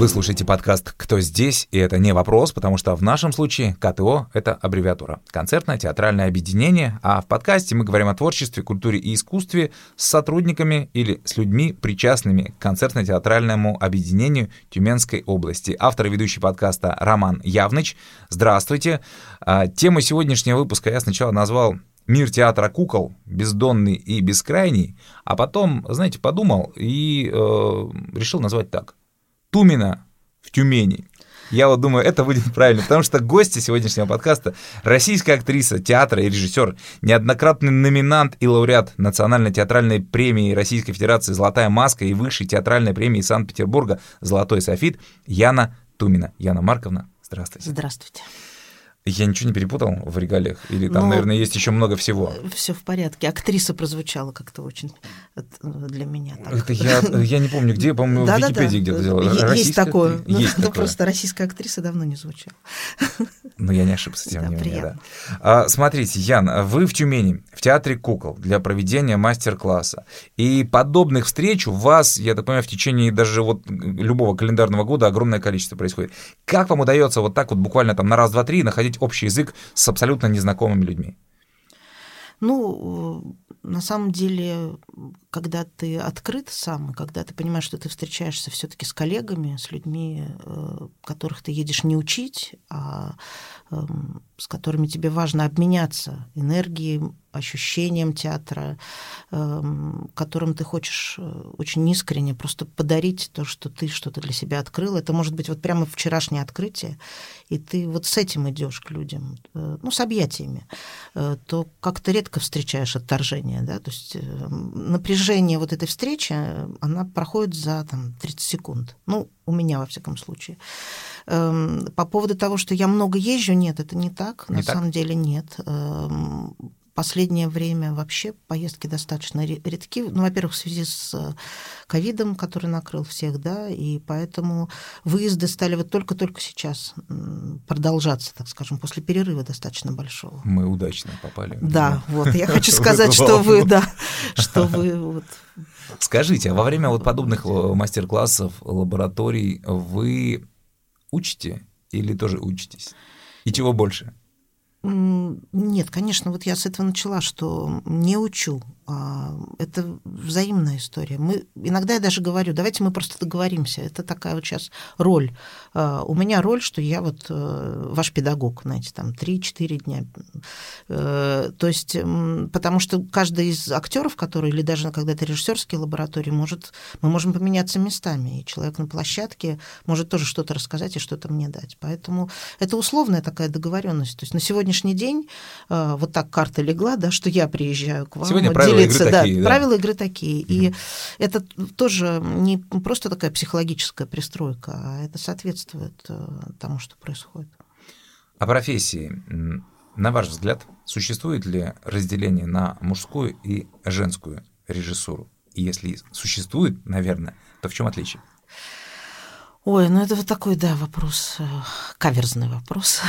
Вы слушаете подкаст «Кто здесь?» И это не вопрос, потому что в нашем случае КТО — это аббревиатура. Концертно-театральное объединение. А в подкасте мы говорим о творчестве, культуре и искусстве с сотрудниками или с людьми, причастными к концертно-театральному объединению Тюменской области. Автор и ведущий подкаста Роман Явныч. Здравствуйте. А, тему сегодняшнего выпуска я сначала назвал мир театра кукол, бездонный и бескрайний, а потом, знаете, подумал и э, решил назвать так. Тумина в Тюмени. Я вот думаю, это будет правильно, потому что гости сегодняшнего подкаста — российская актриса, театра и режиссер, неоднократный номинант и лауреат Национальной театральной премии Российской Федерации «Золотая маска» и Высшей театральной премии Санкт-Петербурга «Золотой софит» Яна Тумина. Яна Марковна, здравствуйте. Здравствуйте. Я ничего не перепутал в регалиях? Или там, ну, наверное, есть еще много всего? Все в порядке. Актриса прозвучала как-то очень для меня. Так. Это я, я не помню, где, по-моему, да, в Википедии да, где-то делала. Есть такое. Ну, есть ну, такое. просто российская актриса давно не звучала. Ну, я не ошибся, тем да, не менее. Да. А, смотрите, Ян, вы в Тюмени, в Театре кукол, для проведения мастер-класса. И подобных встреч у вас, я так понимаю, в течение даже вот любого календарного года огромное количество происходит. Как вам удается вот так вот буквально там на раз, два, три находить общий язык с абсолютно незнакомыми людьми? Ну, на самом деле, когда ты открыт сам, когда ты понимаешь, что ты встречаешься все-таки с коллегами, с людьми, э, которых ты едешь не учить, а эм, с которыми тебе важно обменяться энергией, ощущением театра, эм, которым ты хочешь э, очень искренне просто подарить то, что ты что-то для себя открыл. Это может быть вот прямо вчерашнее открытие, и ты вот с этим идешь к людям, э, ну, с объятиями, то как-то редко встречаешь отторжение, да, то есть напряжение вот этой встречи, она проходит за там 30 секунд. Ну, у меня, во всяком случае. Эм, по поводу того, что я много езжу, нет, это не так. Не на так? самом деле нет. Последнее время вообще поездки достаточно редки. Ну, во-первых, в связи с э, ковидом, который накрыл всех, да, и поэтому выезды стали вот только-только сейчас продолжаться, так скажем, после перерыва достаточно большого. Мы удачно попали. Да, вот, я хочу сказать, что вы, да, что вы вот Скажите, а во время вот подобных э, мастер-классов, лабораторий вы учите или тоже учитесь? И чего больше? Нет, конечно, вот я с этого начала, что не учу, это взаимная история. Мы, иногда я даже говорю, давайте мы просто договоримся. Это такая вот сейчас роль. А, у меня роль, что я вот э, ваш педагог, знаете, там 3-4 дня. Э, то есть, потому что каждый из актеров, который, или даже когда это режиссерские лаборатории, может, мы можем поменяться местами. И человек на площадке может тоже что-то рассказать и что-то мне дать. Поэтому это условная такая договоренность. То есть на сегодняшний день э, вот так карта легла, да, что я приезжаю к вам. Сегодня правила делиться, игры да, такие, да. правила игры такие. Угу. И это тоже не просто такая психологическая пристройка, а это соответствует э, тому, что происходит. О профессии. На ваш взгляд, существует ли разделение на мужскую и женскую режиссуру? И если существует, наверное, то в чем отличие? Ой, ну это вот такой, да, вопрос, э, каверзный вопрос.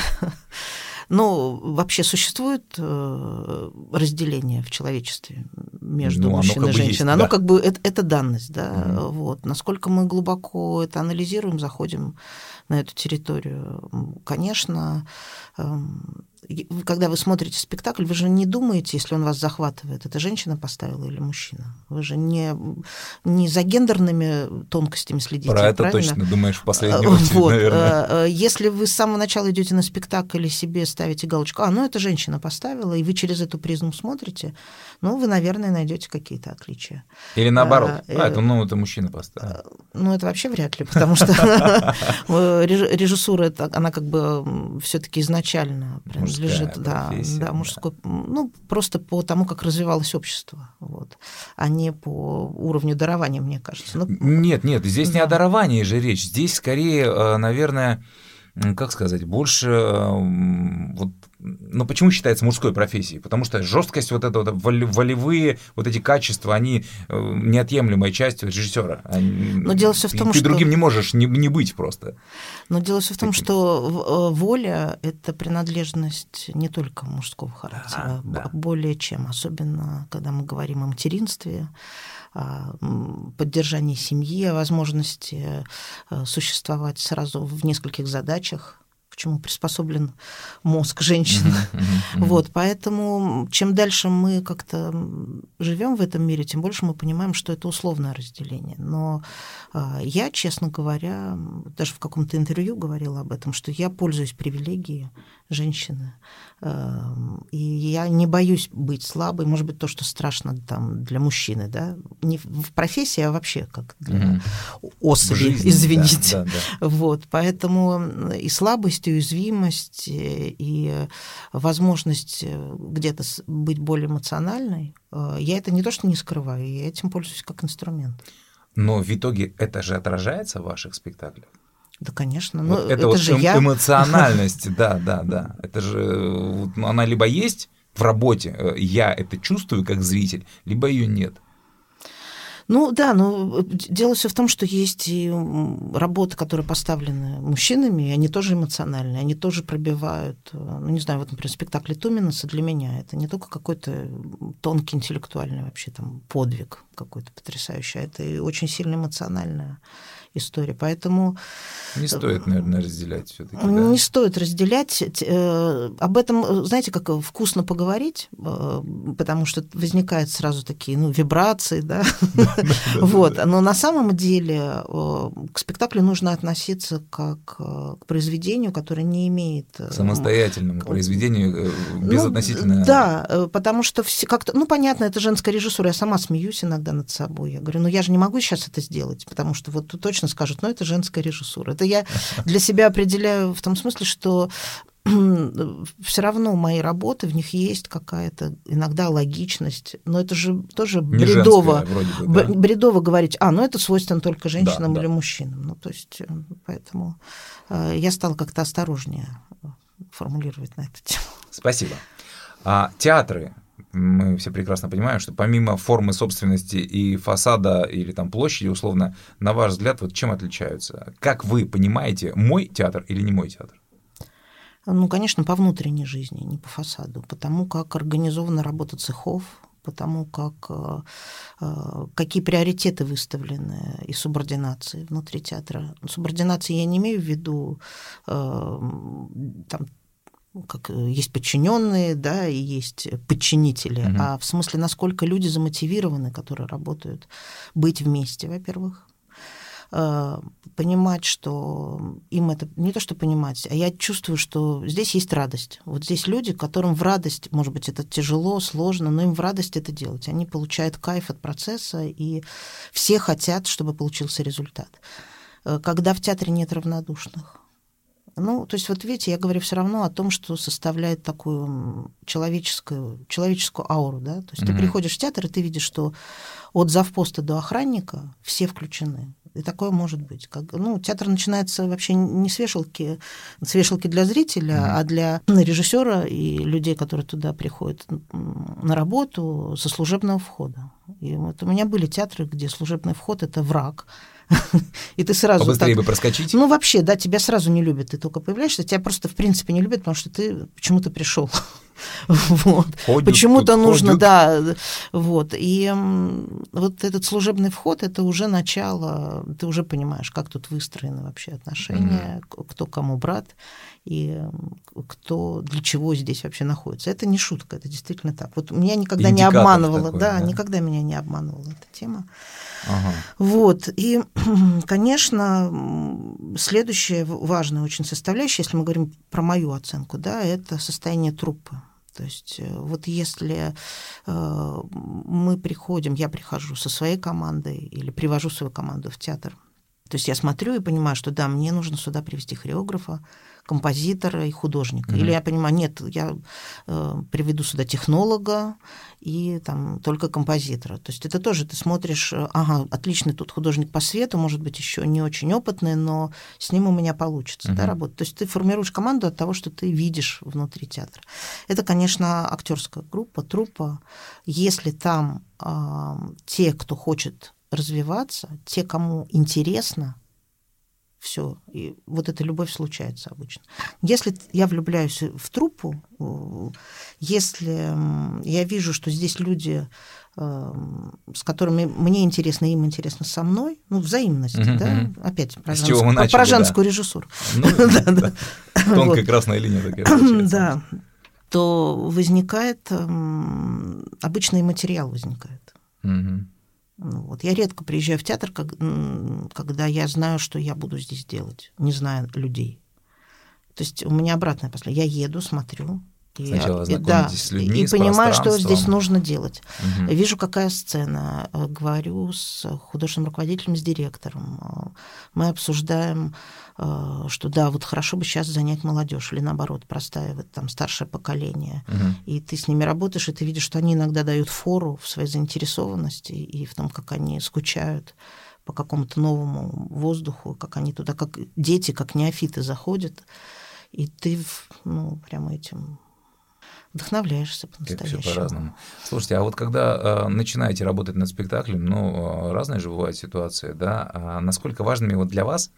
Но вообще существует э, разделение в человечестве между ну, мужчиной и женщиной. Есть, оно да. как бы это, это данность, да. Угу. Вот. Насколько мы глубоко это анализируем, заходим на эту территорию, конечно, эм, когда вы смотрите спектакль, вы же не думаете, если он вас захватывает, это женщина поставила или мужчина. Вы же не, не за гендерными тонкостями следите. Про это правильно? точно думаешь в последнюю очередь, вот. наверное. Э, э, если вы с самого начала идете на спектакль и себе ставите галочку, а, ну это женщина поставила, и вы через эту призму смотрите, ну вы, наверное, найдете какие-то отличия. Или наоборот, а, а это, ну, это мужчина поставил. Ну это вообще вряд ли, потому что режиссура, она как бы все-таки изначально принадлежит, да, да, мужской, ну, просто по тому, как развивалось общество, вот, а не по уровню дарования, мне кажется. Ну, нет, нет, здесь да. не о даровании же речь, здесь скорее, э, наверное, как сказать, больше вот но почему считается мужской профессией? Потому что жесткость, вот это вот, волевые вот эти качества, они э, неотъемлемая часть режиссера. Но дело все в том, ты что... другим не можешь не, не быть просто. Но дело все в том, Таким. что э, воля — это принадлежность не только мужского характера, да, да. более чем, особенно когда мы говорим о материнстве, поддержании семьи, о возможности э, существовать сразу в нескольких задачах, чему приспособлен мозг женщины. Mm-hmm, mm-hmm. Вот, поэтому чем дальше мы как-то живем в этом мире, тем больше мы понимаем, что это условное разделение. Но э, я, честно говоря, даже в каком-то интервью говорила об этом, что я пользуюсь привилегией женщины. Эм, и я не боюсь быть слабой, может быть, то, что страшно там для мужчины, да, не в профессии, а вообще как для угу. особи, жизни, извините. Да, да, да. Вот, поэтому и слабость, и уязвимость, и возможность э, где-то быть более эмоциональной, э, я это не то, что не скрываю, я этим пользуюсь как инструмент. Но в итоге это же отражается в ваших спектаклях? Да, конечно. Но вот это, это вот же эм, я. эмоциональность, да, да, да. Это же ну, она либо есть в работе, э, я это чувствую как зритель, либо ее нет. Ну да, но дело все в том, что есть и работы, которые поставлены мужчинами, и они тоже эмоциональные, они тоже пробивают, э, ну не знаю, вот, например, спектакль Туминаса для меня это не только какой-то тонкий интеллектуальный вообще там подвиг какой-то потрясающий, а это и очень сильно эмоциональное история. Поэтому... Не стоит, наверное, разделять все таки Не да? стоит разделять. Э, об этом, знаете, как вкусно поговорить, э, потому что возникают сразу такие ну, вибрации, да? Вот. Но на самом деле э, к спектаклю нужно относиться как к произведению, которое не имеет... Самостоятельному произведению безотносительно... Ну, да, потому что как-то... Ну, понятно, это женская режиссура, я сама смеюсь иногда над собой. Я говорю, ну, я же не могу сейчас это сделать, потому что вот точно точно скажут, но это женская режиссура. Это я для себя определяю в том смысле, что все равно мои работы, в них есть какая-то иногда логичность, но это же тоже Не бредово, женская, бы, да. бредово говорить, а, ну это свойственно только женщинам да, или да. мужчинам. Ну, то есть, э, поэтому э, я стала как-то осторожнее формулировать на эту тему. Спасибо. А театры мы все прекрасно понимаем, что помимо формы собственности и фасада или там площади, условно, на ваш взгляд, вот чем отличаются? Как вы понимаете, мой театр или не мой театр? Ну, конечно, по внутренней жизни, не по фасаду, потому как организована работа цехов, потому как э, э, какие приоритеты выставлены и субординации внутри театра. Субординации я не имею в виду э, там, как э, есть подчиненные, да, и есть подчинители, угу. а в смысле, насколько люди замотивированы, которые работают, быть вместе, во-первых, э, понимать, что им это не то, что понимать, а я чувствую, что здесь есть радость. Вот здесь люди, которым в радость, может быть, это тяжело, сложно, но им в радость это делать. Они получают кайф от процесса, и все хотят, чтобы получился результат. Э, когда в театре нет равнодушных, ну, то есть вот видите, я говорю все равно о том, что составляет такую человеческую, человеческую ауру, да. То есть mm-hmm. ты приходишь в театр, и ты видишь, что от завпоста до охранника все включены. И такое может быть. Как, ну, театр начинается вообще не с вешалки, с вешалки для зрителя, mm-hmm. а для режиссера и людей, которые туда приходят на работу, со служебного входа. И вот у меня были театры, где служебный вход это враг. И ты сразу... Побыстрее так, бы проскочить? Ну, вообще, да, тебя сразу не любят. Ты только появляешься, тебя просто, в принципе, не любят, потому что ты почему-то пришел. Вот. Почему-то нужно, да, вот. И вот этот служебный вход, это уже начало, ты уже понимаешь, как тут выстроены вообще отношения, mm-hmm. кто кому брат и кто для чего здесь вообще находится. Это не шутка, это действительно так. Вот меня никогда Индикатор не обманывала, такой, да, да, никогда меня не обманывала эта тема. Ага. Вот. И, конечно, следующая важная очень составляющая, если мы говорим про мою оценку, да, это состояние труппы. То есть э, вот если э, мы приходим, я прихожу со своей командой или привожу свою команду в театр, то есть я смотрю и понимаю, что да, мне нужно сюда привести хореографа, композитора и художника. Mm-hmm. Или я понимаю, нет, я э, приведу сюда технолога и там только композитора. То есть это тоже ты смотришь, э, ага, отличный тут художник по свету, может быть, еще не очень опытный, но с ним у меня получится mm-hmm. да, работать. То есть ты формируешь команду от того, что ты видишь внутри театра. Это, конечно, актерская группа, труппа. Если там э, те, кто хочет развиваться, те, кому интересно, все. И вот эта любовь случается обычно. Если я влюбляюсь в труппу, если я вижу, что здесь люди, эм, с которыми мне интересно, им интересно со мной, ну, взаимность, угу, да, опять про, женскую, начали, про женскую да. режиссуру. Ну, да, Тонкая красная линия такая. Да, то возникает, обычный материал возникает. Ну, вот. Я редко приезжаю в театр, как, когда я знаю, что я буду здесь делать, не зная людей. То есть у меня обратное после. Я еду, смотрю, Сначала и, да, с людьми, и с понимаю, что здесь нужно делать. Угу. Вижу, какая сцена, э, говорю с художественным руководителем, с директором. Э, мы обсуждаем, э, что да, вот хорошо бы сейчас занять молодежь, или наоборот, простаивать там старшее поколение. Угу. И ты с ними работаешь, и ты видишь, что они иногда дают фору в своей заинтересованности и в том, как они скучают по какому-то новому воздуху, как они туда, как дети, как неофиты заходят, и ты ну, прямо этим вдохновляешься по-настоящему. Все по-разному. Слушайте, а вот когда э, начинаете работать над спектаклем, ну, э, разные же бывают ситуации, да, а насколько важными вот для вас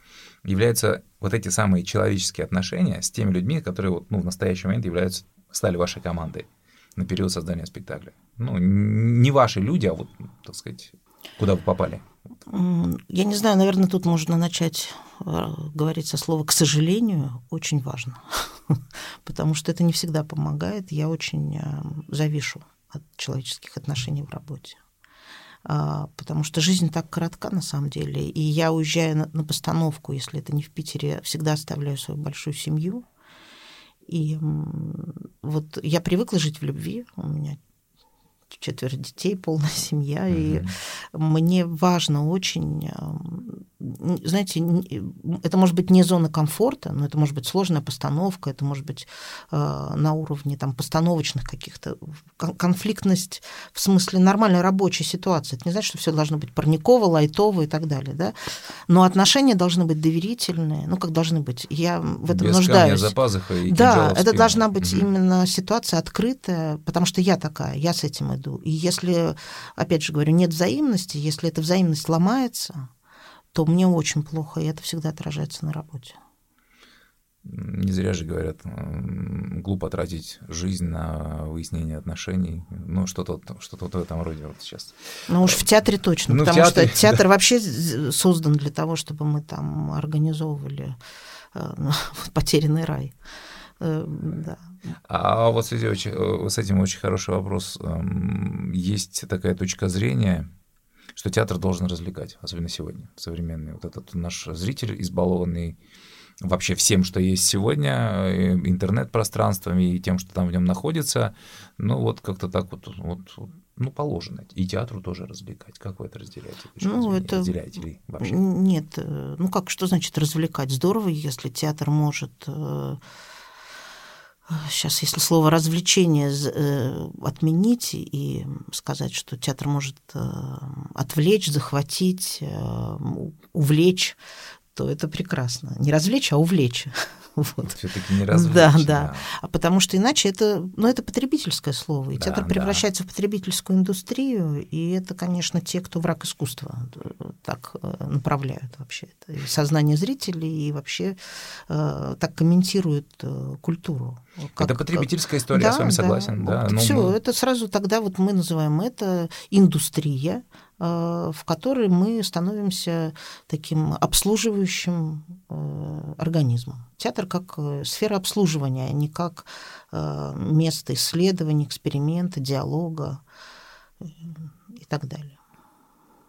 являются вот эти самые человеческие отношения с теми людьми, которые вот, ну, в настоящий момент являются, стали вашей командой на период создания спектакля? Ну, не ваши люди, а вот, так сказать, куда вы попали? Я не знаю, наверное, тут можно начать э, говорить со слова «к сожалению», очень важно, потому что это не всегда помогает. Я очень э, завишу от человеческих отношений в работе. А, потому что жизнь так коротка на самом деле. И я, уезжая на, на постановку, если это не в Питере, всегда оставляю свою большую семью. И вот я привыкла жить в любви. У меня четверо детей, полная семья, угу. и мне важно очень, знаете, это может быть не зона комфорта, но это может быть сложная постановка, это может быть э, на уровне там постановочных каких-то конфликтность в смысле нормальной рабочей ситуации. Это не значит, что все должно быть парниково, лайтово и так далее, да, но отношения должны быть доверительные, ну как должны быть. Я в этом Без нуждаюсь. За пазухой и да, это должна быть угу. именно ситуация открытая, потому что я такая, я с этим иду. И если, опять же говорю, нет взаимности, если эта взаимность ломается, то мне очень плохо, и это всегда отражается на работе. Не зря же говорят, глупо тратить жизнь на выяснение отношений. Ну, что-то что в этом роде вот сейчас. Ну уж в театре точно, ну, потому театре, что театр да. вообще создан для того, чтобы мы там организовывали э, ну, потерянный рай. Э, да. А вот с этим, э, очень хороший вопрос. Эм, есть такая точка зрения, что театр должен развлекать, особенно сегодня, современный. Вот этот наш зритель избалованный вообще всем, что есть сегодня, э, интернет-пространствами и тем, что там в нем находится, ну вот как-то так вот, вот, ну положено. И театру тоже развлекать. Как вы это разделяете? Ну, это... Разделяете ли вообще? Нет, ну как, что значит развлекать? Здорово, если театр может сейчас, если слово развлечение э, отменить и сказать, что театр может э, отвлечь, захватить, э, увлечь, то это прекрасно. Не развлечь, а увлечь. Вот. Все-таки не развлечь. Да, да, да. А потому что иначе это, ну, это потребительское слово. И да, театр превращается да. в потребительскую индустрию, и это, конечно, те, кто враг искусства, так направляют вообще это. И сознание зрителей, и вообще э, так комментируют э, культуру. Как, это потребительская история, да, я с вами согласен. Да, да. Вот все, мы... это сразу тогда вот мы называем это индустрия, э, в которой мы становимся таким обслуживающим э, организмом. Театр как э, сфера обслуживания, а не как место исследования, эксперимента, диалога и так далее.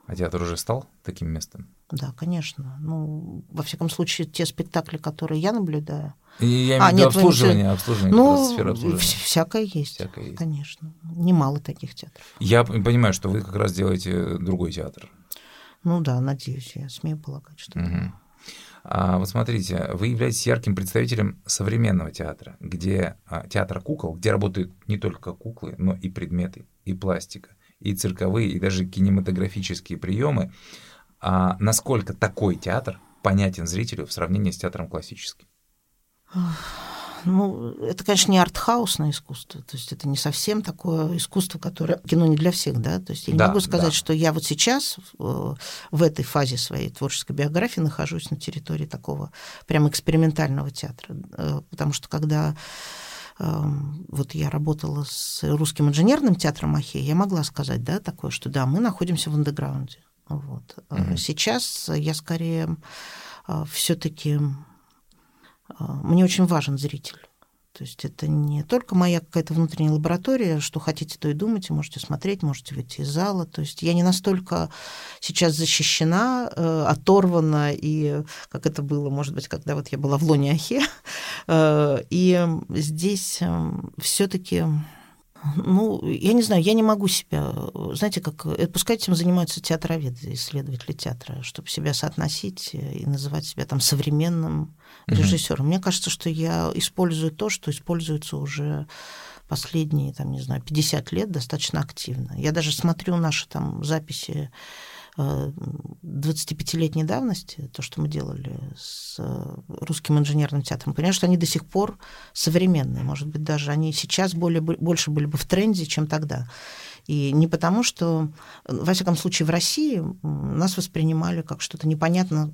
А театр уже стал таким местом? Да, конечно. Ну, во всяком случае, те спектакли, которые я наблюдаю. И я имею а, нет, обслуживание, обслуживание, ну, сфера обслуживания. Всякое есть, всякое есть, конечно. Немало таких театров. Я понимаю, что вы как раз делаете другой театр. Ну да, надеюсь, я смею полагать, что. Угу. А, вот смотрите, вы являетесь ярким представителем современного театра, где а, театр кукол, где работают не только куклы, но и предметы, и пластика, и цирковые, и даже кинематографические приемы. А насколько такой театр понятен зрителю в сравнении с театром классическим? Ну, это, конечно, не артхаусное искусство, то есть это не совсем такое искусство, которое кино не для всех, да, то есть я не да, могу сказать, да. что я вот сейчас в, в этой фазе своей творческой биографии нахожусь на территории такого прям экспериментального театра, э, потому что когда эм, вот я работала с русским инженерным театром Ахе, я могла сказать, да, такое, что да, мы находимся в андеграунде. Вот. Mm-hmm. Сейчас я скорее э, все-таки а, мне очень важен зритель. То есть это не только моя какая-то внутренняя лаборатория, что хотите, то и думайте, можете смотреть, можете выйти из зала. То есть я не настолько сейчас защищена, э, оторвана, и как это было, может быть, когда вот я была в Лоне Ахе. Э, и здесь э, все таки ну, я не знаю, я не могу себя, знаете, как, э, пускай этим занимаются театроведы, исследователи театра, чтобы себя соотносить и называть себя там современным режиссером. Mm-hmm. Мне кажется, что я использую то, что используется уже последние, там, не знаю, 50 лет достаточно активно. Я даже смотрю наши там записи 25-летней давности, то, что мы делали с э, русским инженерным театром, понимаешь, что они до сих пор современные. Может быть, даже они сейчас более, больше были бы в тренде, чем тогда. И не потому, что, во всяком случае, в России нас воспринимали как что-то непонятно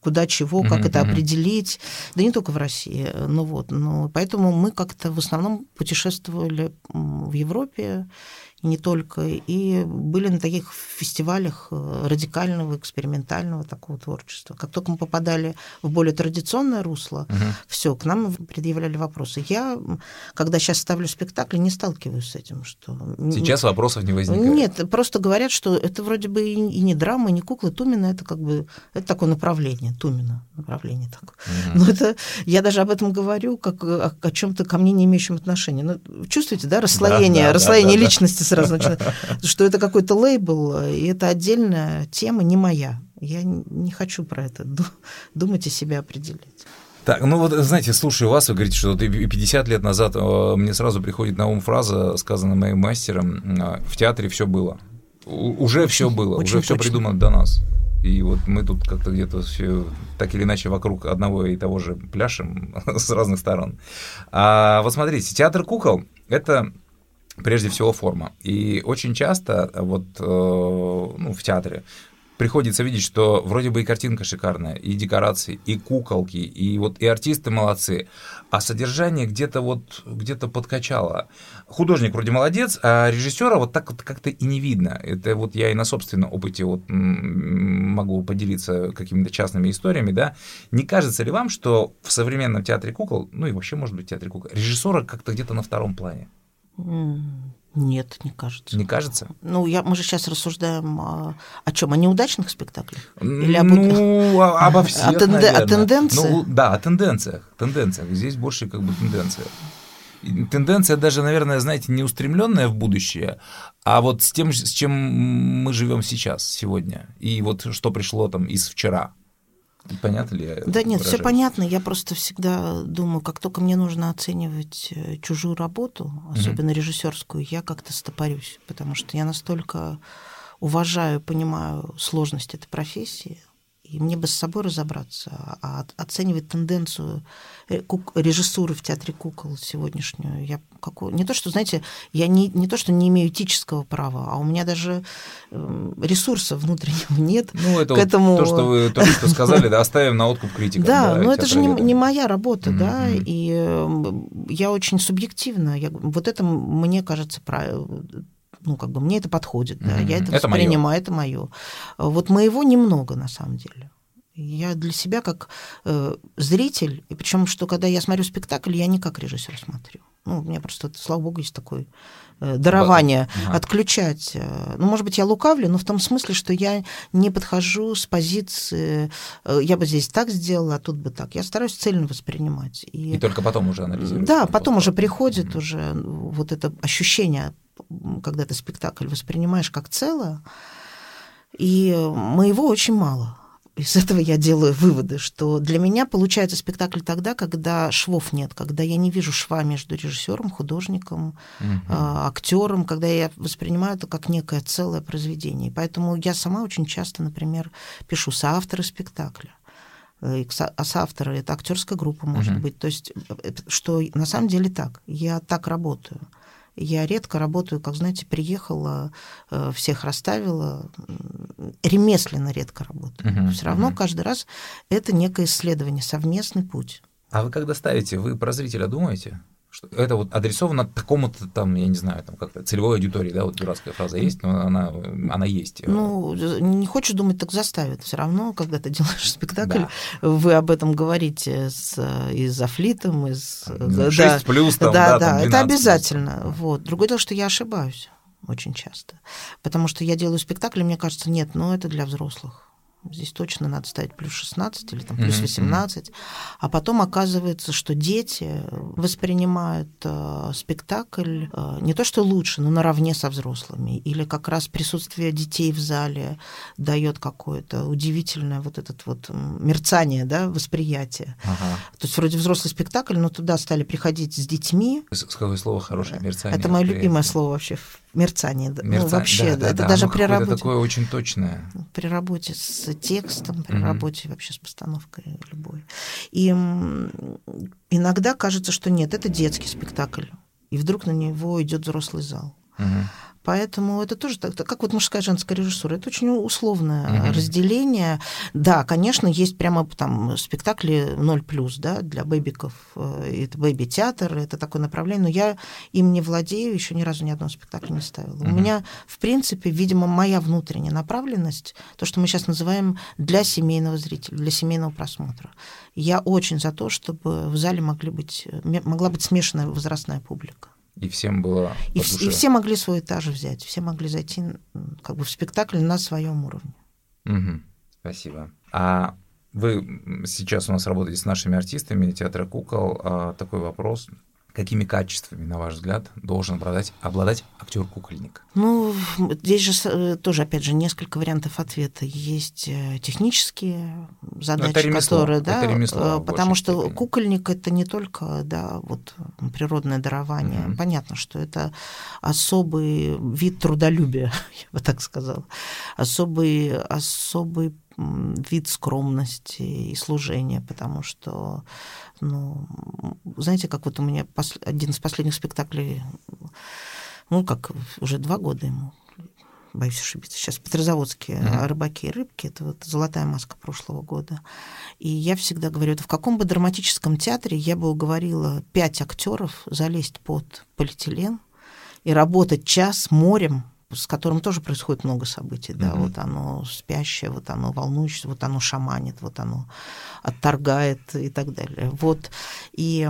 куда чего, как mm-hmm. это определить, да не только в России, ну вот, но поэтому мы как-то в основном путешествовали в Европе и не только, и были на таких фестивалях э, радикального, экспериментального такого творчества. Как только мы попадали в более традиционное русло, угу. все, к нам предъявляли вопросы. Я, когда сейчас ставлю спектакль, не сталкиваюсь с этим. Что... Сейчас вопросов не возникает? Нет, просто говорят, что это вроде бы и не драма, и не кукла. Тумина это как бы это такое направление, Тумина направление такое. Угу. Но это я даже об этом говорю, как о, о чем-то ко мне не имеющем отношения. Ну, чувствуете, да, расслоение, да, да, расслоение да, да, личности сразу начинает, что это какой-то лейбл, и это отдельная тема, не моя. Я не хочу про это думать и себя определить. Так, ну вот, знаете, слушаю вас, вы говорите, что 50 лет назад э, мне сразу приходит на ум фраза, сказанная моим мастером, э, в театре все было. Уже все было, уже все придумано до нас. И вот мы тут как-то где-то все так или иначе вокруг одного и того же пляшем с разных сторон. А вот смотрите, театр кукол это прежде всего форма. И очень часто вот э, ну, в театре приходится видеть, что вроде бы и картинка шикарная, и декорации, и куколки, и вот и артисты молодцы, а содержание где-то вот где-то подкачало. Художник вроде молодец, а режиссера вот так вот как-то и не видно. Это вот я и на собственном опыте вот могу поделиться какими-то частными историями, да. Не кажется ли вам, что в современном театре кукол, ну и вообще может быть театре кукол, режиссера как-то где-то на втором плане? Нет, не кажется. Не кажется? Ну, я, мы же сейчас рассуждаем о, о чем? О неудачных спектаклях? Или об... Ну, обо всех, о, тенде... о тенденциях? Ну, да, о тенденциях. Тенденциях. Здесь больше как бы тенденция. Тенденция даже, наверное, знаете, не устремленная в будущее, а вот с тем, с чем мы живем сейчас, сегодня. И вот что пришло там из вчера. Понятно ли? Да нет, все понятно. Я просто всегда думаю, как только мне нужно оценивать э, чужую работу, особенно угу. режиссерскую, я как-то стопорюсь, потому что я настолько уважаю, понимаю сложность этой профессии, и мне бы с собой разобраться, а оценивать тенденцию э, режиссуры в театре кукол сегодняшнюю, я какую... не то, что, знаете, я не, не то, что не имею этического права, а у меня даже эм, ресурса внутреннего нет ну, это к этому... то, что вы только что сказали, да, оставим на откуп критика. Да, но это же не, не моя работа, да, и эм, я очень субъективна, я, вот это мне кажется правильно ну, как бы мне это подходит, да, mm-hmm. я это, это воспринимаю, моё. это мое. Вот моего немного, на самом деле. Я для себя как э, зритель, и причем, что когда я смотрю спектакль, я не как режиссер смотрю. Ну, у меня просто, слава богу, есть такое э, дарование ага. отключать. Э, ну, может быть, я лукавлю, но в том смысле, что я не подхожу с позиции, э, я бы здесь так сделала, а тут бы так. Я стараюсь цельно воспринимать. И, и только потом уже анализировать. Да, потом уже приходит mm-hmm. уже вот это ощущение когда ты спектакль воспринимаешь как целое, и моего очень мало. из этого я делаю выводы, что для меня получается спектакль тогда, когда швов нет, когда я не вижу шва между режиссером, художником, угу. э, актером, когда я воспринимаю это как некое целое произведение. Поэтому я сама очень часто, например, пишу соавторы спектакля э, а соавторы это актерская группа, может uh быть. То есть, э, что на самом деле так. Я так работаю. Я редко работаю, как, знаете, приехала, э, всех расставила, ремесленно редко работаю. Uh-huh, Все равно uh-huh. каждый раз это некое исследование, совместный путь. А вы когда ставите, вы про зрителя думаете? Что это вот адресовано такому-то там, я не знаю, там как целевой аудитории, да, вот дурацкая фраза есть, но она, она есть. Ну, не хочешь думать, так заставят. Все равно, когда ты делаешь спектакль, да. вы об этом говорите с, и с Афлитом, и с... 6 да, плюс там, да, да, да, там это обязательно. Плюс. Вот. Другое дело, что я ошибаюсь очень часто. Потому что я делаю спектакль, и мне кажется, нет, ну это для взрослых. Здесь точно надо ставить плюс 16 или там плюс 18. Mm-hmm. А потом оказывается, что дети воспринимают э, спектакль э, не то что лучше, но наравне со взрослыми. Или как раз присутствие детей в зале дает какое-то удивительное вот этот вот мерцание, да, восприятие. Ага. То есть вроде взрослый спектакль, но туда стали приходить с детьми. Какое слово хорошее, мерцание. Это мое любимое слово вообще мерцание. мерцание ну, вообще, да, да, это да, даже при работе. такое очень точное. При работе с текстом, при mm-hmm. работе вообще с постановкой любой. И иногда кажется, что нет, это детский спектакль. И вдруг на него идет взрослый зал. Mm-hmm. Поэтому это тоже так, как вот мужская женская режиссура. Это очень условное mm-hmm. разделение. Да, конечно, есть прямо там спектакли 0 плюс, да, для бэбиков. Э, это бэби-театр, это такое направление. Но я им не владею, еще ни разу ни одного спектакля не ставила. Mm-hmm. У меня, в принципе, видимо, моя внутренняя направленность, то, что мы сейчас называем для семейного зрителя, для семейного просмотра. Я очень за то, чтобы в зале могли быть, могла быть смешанная возрастная публика. И всем было и, и все могли свой этаж взять, все могли зайти как бы в спектакль на своем уровне. Угу. Спасибо. А вы сейчас у нас работаете с нашими артистами театра кукол. А, такой вопрос какими качествами, на ваш взгляд, должен обладать, обладать актер-кукольник? Ну, здесь же э, тоже, опять же, несколько вариантов ответа. Есть э, технические задачи, это ремесло, которые, да, это ремесло, э, потому что степени. кукольник это не только, да, вот природное дарование. Mm-hmm. Понятно, что это особый вид трудолюбия, я бы так сказала, особый, особый вид скромности и служения, потому что, ну, знаете, как вот у меня пос... один из последних спектаклей, ну, как уже два года ему, боюсь ошибиться, сейчас Петрозаводские mm-hmm. рыбаки и рыбки, это вот золотая маска прошлого года. И я всегда говорю, это в каком бы драматическом театре я бы уговорила пять актеров залезть под полиэтилен и работать час морем с которым тоже происходит много событий, да, mm-hmm. вот оно спящее, вот оно волнующееся, вот оно шаманит, вот оно отторгает и так далее. Вот, и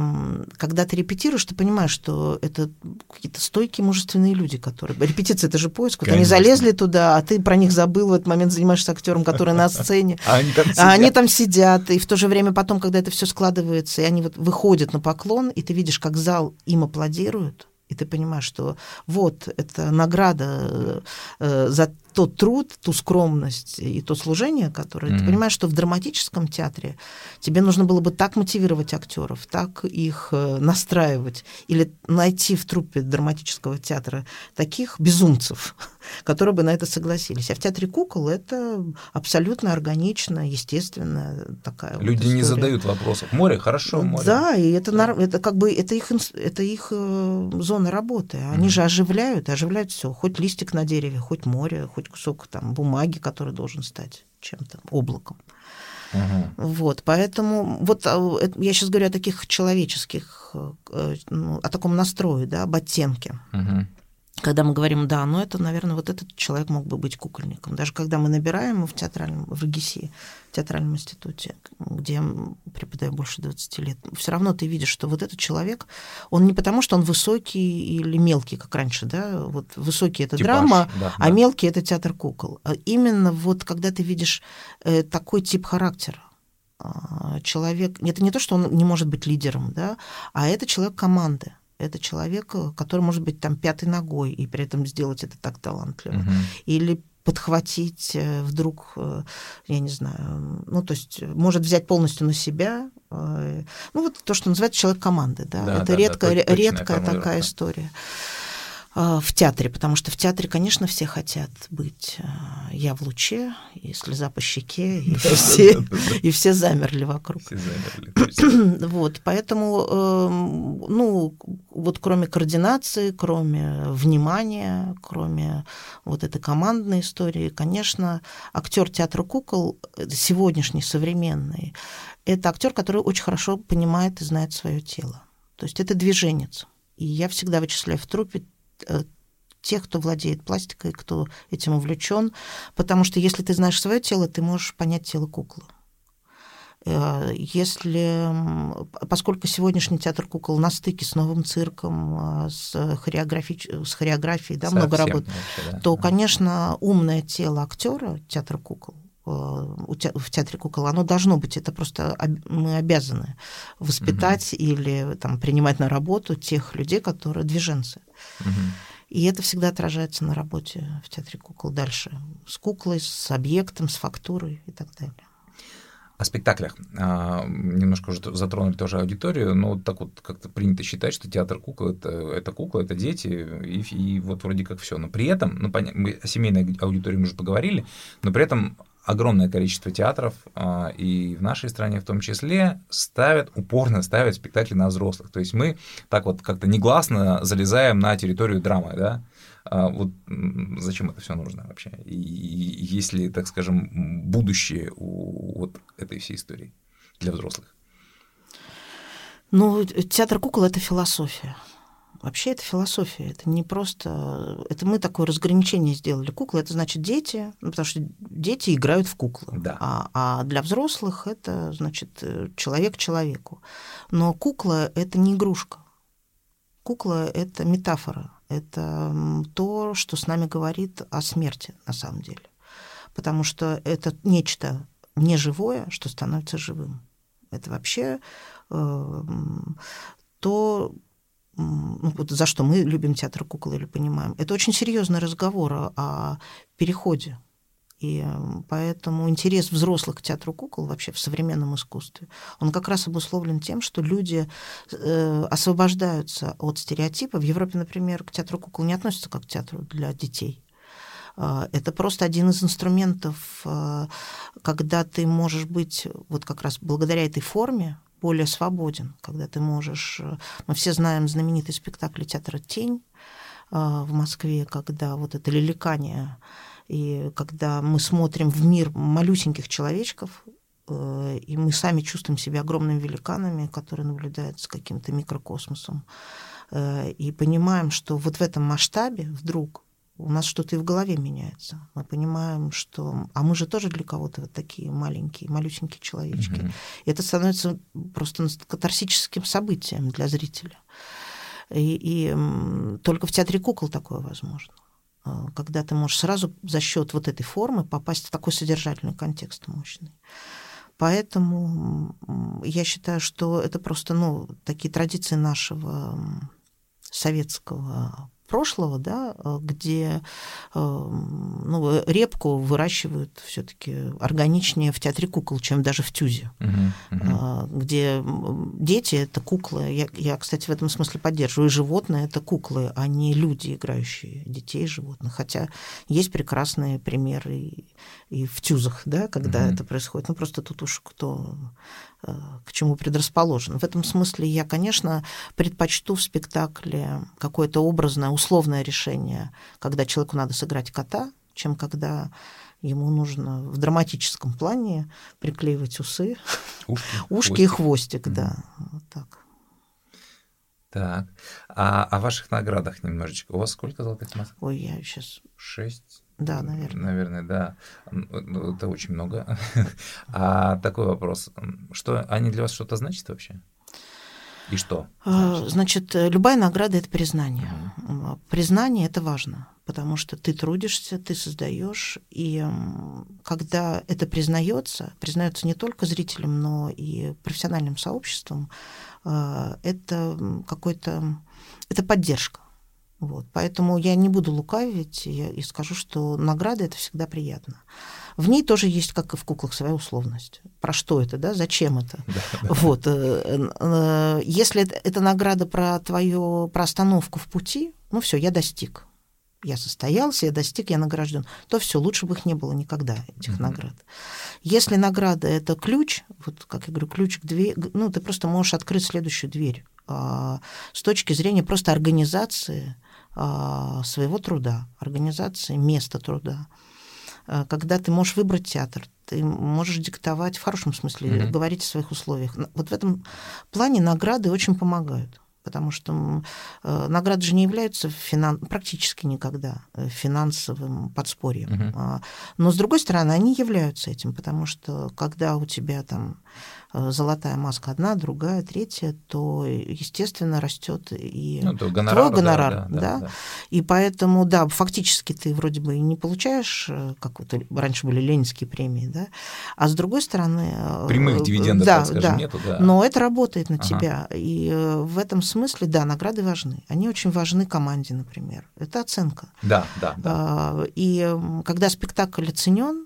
когда ты репетируешь, ты понимаешь, что это какие-то стойкие мужественные люди, которые... Репетиция — это же поиск, вот они залезли туда, а ты про них забыл, в этот момент занимаешься актером, который на сцене, а они там сидят, и в то же время потом, когда это все складывается, и они вот выходят на поклон, и ты видишь, как зал им аплодирует, и ты понимаешь, что вот это награда э, за тот труд, ту скромность и то служение, которое mm-hmm. ты понимаешь, что в драматическом театре тебе нужно было бы так мотивировать актеров, так их э, настраивать, или найти в труппе драматического театра таких безумцев, которые бы на это согласились. А в театре кукол это абсолютно органично, естественно такая. Люди вот не задают вопросов. Море хорошо, море. Да, и это, да. это как бы это их это их э, зона работы. Они mm-hmm. же оживляют, оживляют все, хоть листик на дереве, хоть море, хоть кусок там бумаги, который должен стать чем-то облаком. Uh-huh. Вот, поэтому вот а, я сейчас говорю о таких человеческих, э, ну, о таком настрое, да, об оттенке. Uh-huh когда мы говорим, да, ну это, наверное, вот этот человек мог бы быть кукольником. Даже когда мы набираем в театральном, в РГСИ, в театральном институте, где я преподаю больше 20 лет, все равно ты видишь, что вот этот человек, он не потому, что он высокий или мелкий, как раньше, да, вот высокий это Типаж, драма, да, а да. мелкий это театр кукол. А именно вот когда ты видишь э, такой тип характера, э, человек, это не то, что он не может быть лидером, да, а это человек команды это человек, который может быть там пятой ногой и при этом сделать это так талантливо. Угу. Или подхватить э, вдруг, э, я не знаю, ну, то есть может взять полностью на себя. Ну, вот то, что называется человек команды, да, да это да, редкая, да, редкая такая история. А, в театре, потому что в театре, конечно, все хотят быть а, я в луче, и слеза по щеке, и все, и все замерли вокруг. Все замерли. Вот, поэтому, эм, ну, вот кроме координации, кроме внимания, кроме вот этой командной истории, конечно, актер театра кукол сегодняшний, современный, это актер, который очень хорошо понимает и знает свое тело. То есть это движенец. И я всегда вычисляю в трупе Э, тех, кто владеет пластикой, кто этим увлечен, потому что если ты знаешь свое тело, ты можешь понять тело куклы. Э, если, поскольку сегодняшний театр кукол на стыке с новым цирком, э, с, хореографи, с хореографией, да, много работ, вообще, да. то, конечно, умное тело актера театра кукол в театре кукол, оно должно быть, это просто мы обязаны воспитать угу. или там, принимать на работу тех людей, которые движенцы. Угу. И это всегда отражается на работе в театре кукол дальше. С куклой, с объектом, с фактурой и так далее. О спектаклях. А, немножко уже затронули тоже аудиторию, но так вот как-то принято считать, что театр кукол это, это кукла, это дети, и, и вот вроде как все. Но при этом, ну, понятно, мы о семейной аудитории мы уже поговорили, но при этом огромное количество театров, а, и в нашей стране в том числе, ставят, упорно ставят спектакли на взрослых. То есть мы так вот как-то негласно залезаем на территорию драмы, да, а вот зачем это все нужно вообще? И есть ли, так скажем, будущее у вот этой всей истории для взрослых? Ну, театр кукол это философия. Вообще это философия, это не просто... Это мы такое разграничение сделали. Куклы — это значит дети, ну, потому что дети играют в куклы. Да. А, а для взрослых это, значит, человек человеку. Но кукла — это не игрушка. Кукла — это метафора. Это то, что с нами говорит о смерти на самом деле. Потому что это нечто неживое, что становится живым. Это вообще э, то, ну, вот за что мы любим театр кукол или понимаем. Это очень серьезный разговор о переходе. И поэтому интерес взрослых к театру кукол вообще в современном искусстве, он как раз обусловлен тем, что люди э, освобождаются от стереотипа. В Европе, например, к театру кукол не относятся как к театру для детей. А, это просто один из инструментов, э, когда ты можешь быть вот как раз благодаря этой форме более свободен, когда ты можешь... Э, мы все знаем знаменитый спектакль театра «Тень» э, в Москве, когда вот это лиликание, и когда мы смотрим в мир малюсеньких человечков, э, и мы сами чувствуем себя огромными великанами, которые наблюдают с каким-то микрокосмосом, и понимаем, что вот в этом масштабе вдруг у нас что-то и в голове меняется. Мы понимаем, что... А мы же тоже для кого-то вот такие маленькие, малюсенькие человечки. Mm-hmm. И это становится просто катарсическим событием для зрителя. И, и только в театре кукол такое возможно. А, когда ты можешь сразу за счет вот этой формы попасть в такой содержательный контекст мощный. Поэтому я считаю, что это просто ну, такие традиции нашего советского прошлого, да, э, где э, ну, репку выращивают все-таки органичнее в театре кукол, чем даже в Тюзе, uh-huh, uh-huh. где дети это куклы. Я, я, кстати, в этом смысле поддерживаю. И животные это куклы, а не люди, играющие детей и животных. Хотя есть прекрасные примеры и, и в Тюзах, да, когда uh-huh. это происходит. Ну, просто тут уж кто Э, к чему предрасположен. В этом смысле я, конечно, предпочту в спектакле какое-то образное, условное решение, когда человеку надо сыграть кота, чем когда ему нужно в драматическом плане приклеивать усы, ушки, ушки и хвостик, да, вот так. Так, а о ваших наградах немножечко. У вас сколько золотых масок? Ой, я сейчас... Шесть? Да, наверное. Наверное, да. Ну, это очень много. А такой вопрос. Что они для вас что-то значат вообще? И что? А, значит, любая награда это признание. Угу. Признание это важно, потому что ты трудишься, ты создаешь, и когда это признается, признается не только зрителям, но и профессиональным сообществом, а, это какой-то это поддержка. Вот. Поэтому я не буду лукавить я и скажу, что награда это всегда приятно. В ней тоже есть, как и в куклах, своя условность. Про что это, да? Зачем это? Да. Вот. Э, э, если это, это награда про твою про остановку в пути, ну все, я достиг. Я состоялся, я достиг, я награжден. То все, лучше бы их не было никогда, этих mm-hmm. наград. Если награда это ключ, вот как я говорю, ключ к двери, ну, ты просто можешь открыть следующую дверь а, с точки зрения просто организации своего труда, организации места труда. А, когда ты можешь выбрать театр, ты можешь диктовать в хорошем смысле, mm-hmm. говорить о своих условиях. Вот в этом плане награды очень помогают потому что э, награды же не являются финан... практически никогда э, финансовым подспорьем. Uh-huh. Но, с другой стороны, они являются этим, потому что когда у тебя там золотая маска одна, другая, третья, то, естественно, растет и ну, то гонорар, твой гонорар. Да, да, да, да. И поэтому, да, фактически ты вроде бы не получаешь, э, как вот раньше были ленинские премии, да, а с другой стороны... Э, Прямых дивидендов, да, так скажем, да, нету, да. Но это работает на ага. тебя. И в этом смысле, да, награды важны. Они очень важны команде, например. Это оценка. Да, да, да. А, и когда спектакль оценен, Э,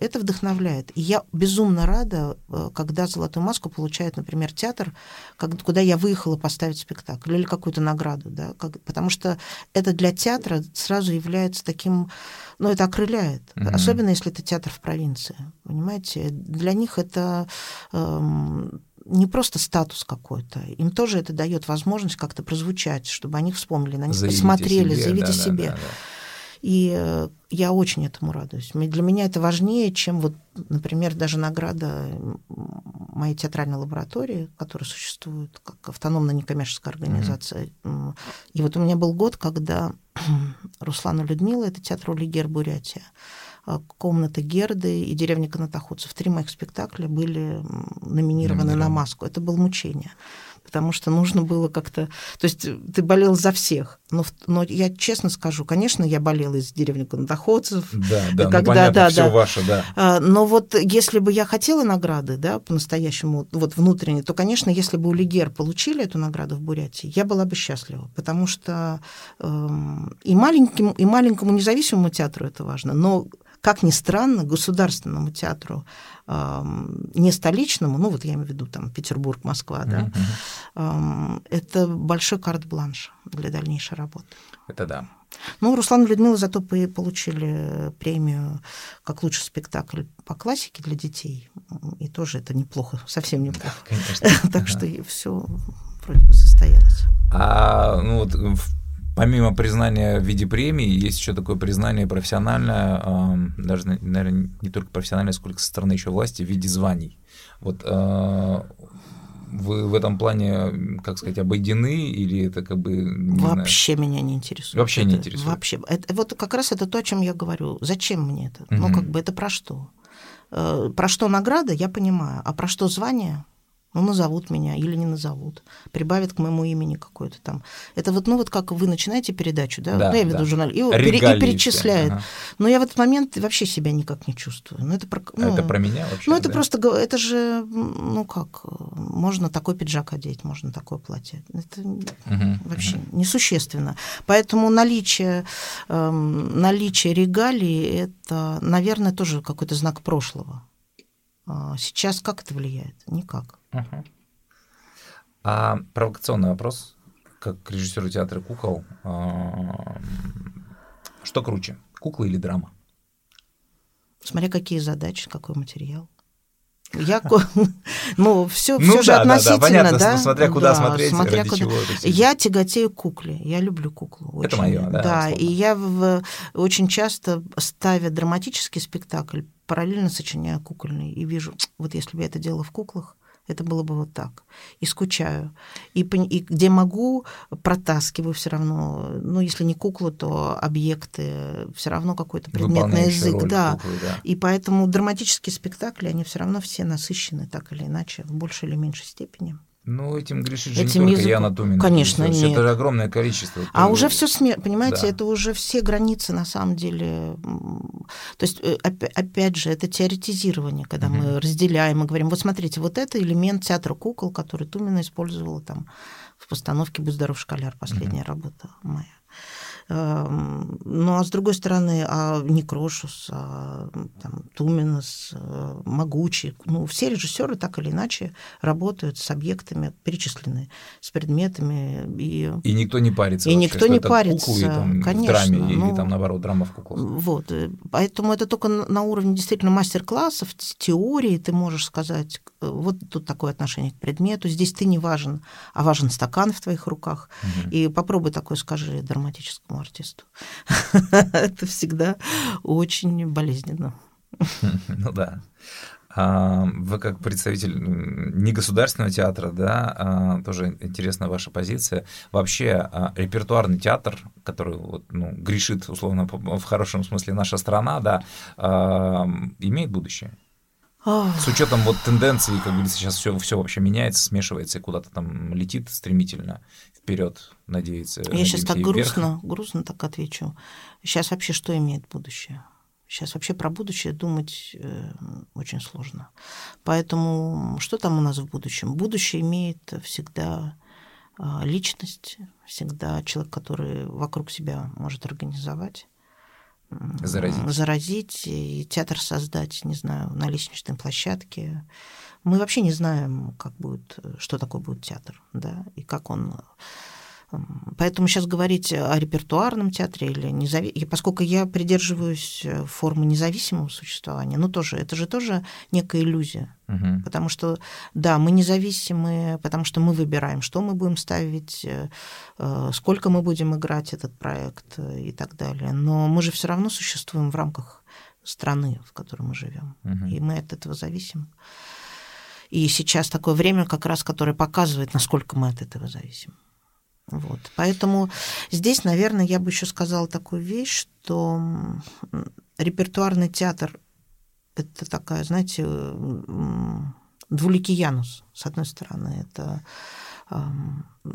это вдохновляет. И я безумно рада, э, когда «Золотую маску» получает, например, театр, куда я выехала поставить спектакль или какую-то награду, да, как, потому что это для театра сразу является таким, ну, это окрыляет, mm-hmm. особенно если это театр в провинции, понимаете? Для них это эм, не просто статус какой-то, им тоже это дает возможность как-то прозвучать, чтобы они вспомнили, на них заявите посмотрели, себе, заявить да, себе. Да, да, да. И э, я очень этому радуюсь. Для меня это важнее, чем вот, например, даже награда моей театральной лаборатории, которая существует как автономная некоммерческая организация. Mm-hmm. И вот у меня был год, когда Руслана Людмила, это театр Улигер Бурятия, а, комната Герды и деревня Канатоходцев. Три моих спектакля были номинированы на маску. Это было мучение потому что нужно было как-то... То есть ты болел за всех. Но, но я честно скажу, конечно, я болела из деревни Конdoходцев. Да, да, когда, ну, понятно, да, все да. ваше, да. А, но вот если бы я хотела награды, да, по-настоящему, вот внутренне, то, конечно, если бы у Лигер получили эту награду в Бурятии, я была бы счастлива, потому что э, и, маленьким, и маленькому независимому театру это важно, но как ни странно, государственному театру, э, не столичному, ну вот я имею в виду там Петербург, Москва, да, э, это большой карт-бланш для дальнейшей работы. Это да. Ну, Руслан и Людмила зато получили премию как лучший спектакль по классике для детей. И тоже это неплохо, совсем неплохо. Да, конечно. так что все вроде бы состоялось. А ну вот помимо признания в виде премии, есть еще такое признание профессиональное, даже, наверное, не только профессиональное, сколько со стороны еще власти, в виде званий. Вот а, вы в этом плане, как сказать, обойдены или это как бы... Вообще знаю, меня не интересует. Вообще это, не интересует. Вообще. Это, вот как раз это то, о чем я говорю. Зачем мне это? Угу. Ну, как бы это про что? Э, про что награда, я понимаю, а про что звание, ну, назовут меня или не назовут, прибавят к моему имени какое-то там. Это вот, ну, вот как вы начинаете передачу, да, да ну, я веду да. журнал, и, и перечисляет. Ага. Но я в этот момент вообще себя никак не чувствую. Ну, это про, ну, это про меня вообще? Ну, это да? просто, это же, ну, как, можно такой пиджак одеть, можно такое платье. Это угу, вообще угу. несущественно. Поэтому наличие, эм, наличие регалий – это, наверное, тоже какой-то знак прошлого. А сейчас как это влияет? Никак. Угу. А провокационный вопрос, как к режиссеру театра кукол, а, что круче, куклы или драма? Смотря какие задачи, какой материал. Я, ну, все, ну, все да, же относительно, да, понятно, да. Смотря куда да, смотреть, смотря ради куда. чего Я тяготею к кукле, я люблю куклу. Очень. Это мое, да. Да, условно. и я в, очень часто ставя драматический спектакль, параллельно сочиняю кукольный и вижу, вот если бы я это делала в куклах, это было бы вот так. И скучаю. И, и где могу, протаскиваю все равно. Ну, если не куклу, то объекты, все равно какой-то предметный язык. Да. Куклы, да. И поэтому драматические спектакли, они все равно все насыщены так или иначе, в большей или меньшей степени. Ну, этим грешит же этим не только Яна Тумина. Конечно, нет. Это же огромное количество. А уже все смер... понимаете, да. это уже все границы на самом деле. То есть, э, опять же, это теоретизирование, когда угу. мы разделяем и говорим, вот смотрите, вот это элемент театра кукол, который Тумина использовала там в постановке «Будь здоров, школяр», последняя mm-hmm. работа моя. Эм, ну, а с другой стороны, а Некрошус, а, там, Туминас, э, Могучий, ну, все режиссеры так или иначе работают с объектами, перечисленные, с предметами. И, и никто не парится. И вообще, никто не парится, куклы, там, конечно. В драме, ну, или там, наоборот, драма в куклах. Вот. Э, поэтому это только на уровне действительно мастер-классов, теории ты можешь сказать, э, вот тут такое отношение к предмету, здесь ты не важен, а важен стакан в твоих руках. Угу. И попробуй такое скажи драматическому артисту. Это всегда очень болезненно. Ну да. А, вы как представитель негосударственного театра, да, а, тоже интересна ваша позиция. Вообще а, репертуарный театр, который вот, ну, грешит, условно, в хорошем смысле наша страна, да, имеет будущее? С учетом вот тенденции, как говорится, сейчас все, все вообще меняется, смешивается и куда-то там летит стремительно вперед, надеется. Я сейчас так грустно, вверх. грустно так отвечу. Сейчас вообще что имеет будущее? Сейчас вообще про будущее думать э, очень сложно. Поэтому что там у нас в будущем? Будущее имеет всегда э, личность, всегда человек, который вокруг себя может организовать заразить. заразить и театр создать, не знаю, на лестничной площадке. Мы вообще не знаем, как будет, что такое будет театр, да, и как он Поэтому сейчас говорить о репертуарном театре или незави... поскольку я придерживаюсь э, формы независимого существования, ну тоже, это же тоже некая иллюзия. Угу. Потому что, да, мы независимы, потому что мы выбираем, что мы будем ставить, э, э, сколько мы будем играть этот проект и так далее. Но мы же все равно существуем в рамках страны, в которой мы живем. Угу. И мы от этого зависим. И сейчас такое время, как раз, которое показывает, насколько мы от этого зависим. Вот. Поэтому здесь, наверное, я бы еще сказала такую вещь, что репертуарный театр это такая, знаете, двуликий Янус. С одной стороны, это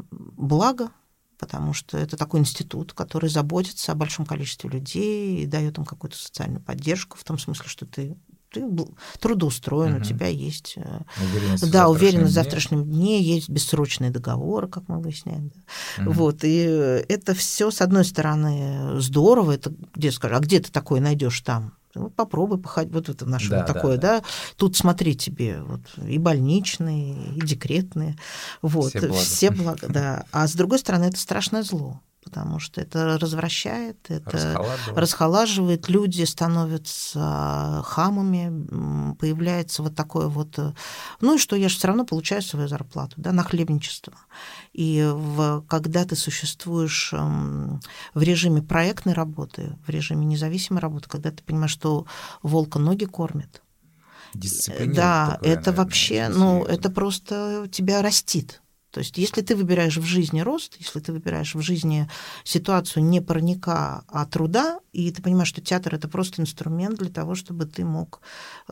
благо, потому что это такой институт, который заботится о большом количестве людей и дает им какую-то социальную поддержку, в том смысле, что ты ты трудоустроен, угу. у тебя есть э, уверенность да, уверенность в завтрашнем дне, есть бессрочные договоры, как мы выясняем. Да. Угу. Вот, и это все, с одной стороны, здорово, это где скажешь, а где ты такое найдешь там? Вот попробуй походить, вот это наше да, вот такое, да, да. да. Тут смотри тебе, вот и больничные, и декретные, вот, все блага. все блага, да. А с другой стороны, это страшное зло потому что это развращает, это расхолаживает, люди становятся хамами, появляется вот такое вот... Э, ну и что, я же все равно получаю свою зарплату, да, на хлебничество. И в, когда ты существуешь эм, в режиме проектной работы, в режиме независимой работы, когда ты понимаешь, что волка ноги кормит, да, такое, это наверное, вообще, ну, это просто тебя растит. То есть если ты выбираешь в жизни рост, если ты выбираешь в жизни ситуацию не парника, а труда, и ты понимаешь, что театр это просто инструмент для того, чтобы ты мог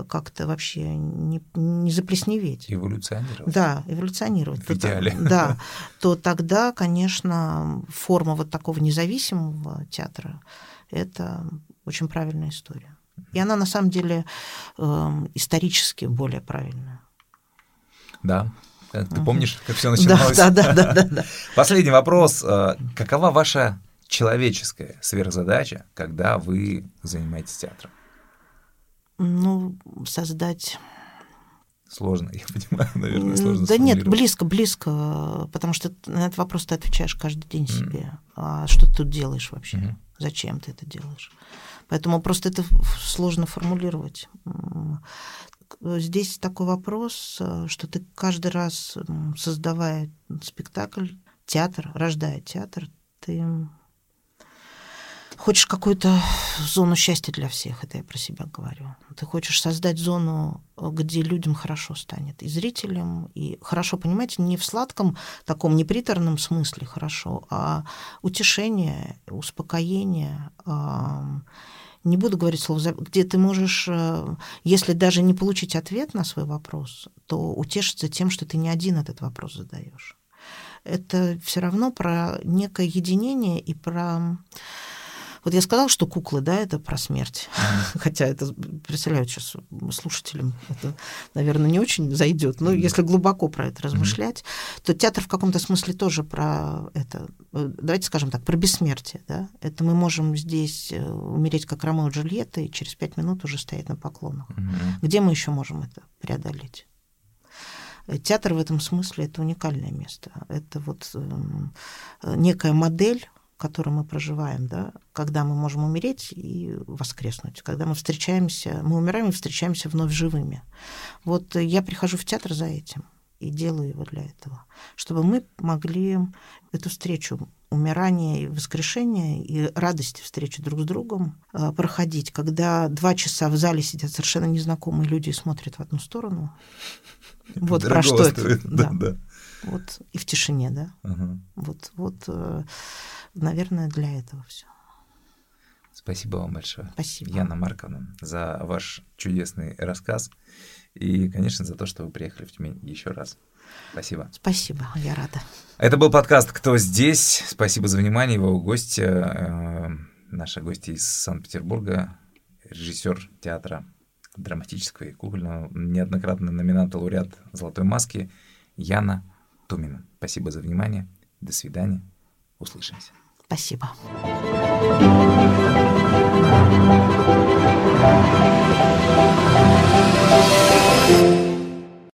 как-то вообще не, не заплесневеть. Эволюционировать. Да, эволюционировать. В идеале. То, да, то тогда, конечно, форма вот такого независимого театра – это очень правильная история. И она на самом деле э, исторически более правильная. Да, Э, ты помнишь, как все начиналось? Да, да, да, да, да. Последний вопрос. Э, какова ваша человеческая сверхзадача, когда вы занимаетесь театром? Ну, создать Сложно, я понимаю, наверное, сложно. Да нет, близко, близко, потому что на этот вопрос ты отвечаешь каждый день себе. А что ты тут делаешь вообще? Mm-hmm. Зачем ты это делаешь? Поэтому просто это сложно формулировать. Э, здесь такой вопрос, э, что ты каждый раз, создавая спектакль, театр, рождая театр, ты хочешь какую-то зону счастья для всех, это я про себя говорю. Ты хочешь создать зону, где людям хорошо станет, и зрителям, и хорошо, понимаете, не в сладком таком неприторном смысле хорошо, а утешение, успокоение, не буду говорить слово, где ты можешь, э, если даже не получить ответ на свой вопрос, то утешиться тем, что ты не один этот вопрос задаешь. Это все равно про некое единение и про Вот я сказала, что куклы, да, это про смерть. Хотя это, представляю, сейчас слушателям это, наверное, не очень зайдет. Но если глубоко про это размышлять, то театр в каком-то смысле тоже про это. Давайте скажем так, про бессмертие. Да? Это мы можем здесь э, умереть, как Ромео и Джульетта, и через пять минут уже стоять на поклонах. Где мы еще можем это преодолеть? Театр в этом смысле это уникальное место. Это вот эм, некая модель котором мы проживаем, да, когда мы можем умереть и воскреснуть, когда мы встречаемся, мы умираем и встречаемся вновь живыми. Вот я прихожу в театр за этим и делаю его для этого, чтобы мы могли эту встречу умирания и воскрешения и радости встречи друг с другом э, проходить, когда два часа в зале сидят совершенно незнакомые люди и смотрят в одну сторону. Вот про что это. Да, да. Вот и в тишине, да. Вот, вот э, наверное, для этого все. Спасибо вам большое, Спасибо. Яна Марковна, за ваш чудесный рассказ и, конечно, за то, что вы приехали в Тюмень еще раз. Спасибо. Спасибо, я рада. Это был подкаст «Кто здесь?». Спасибо за внимание. Его гости, э, наши гости из Санкт-Петербурга, режиссер театра драматического и кукольного, неоднократный номинант лауреат «Золотой маски» Яна Томиным. Спасибо за внимание. До свидания. Услышимся. Спасибо.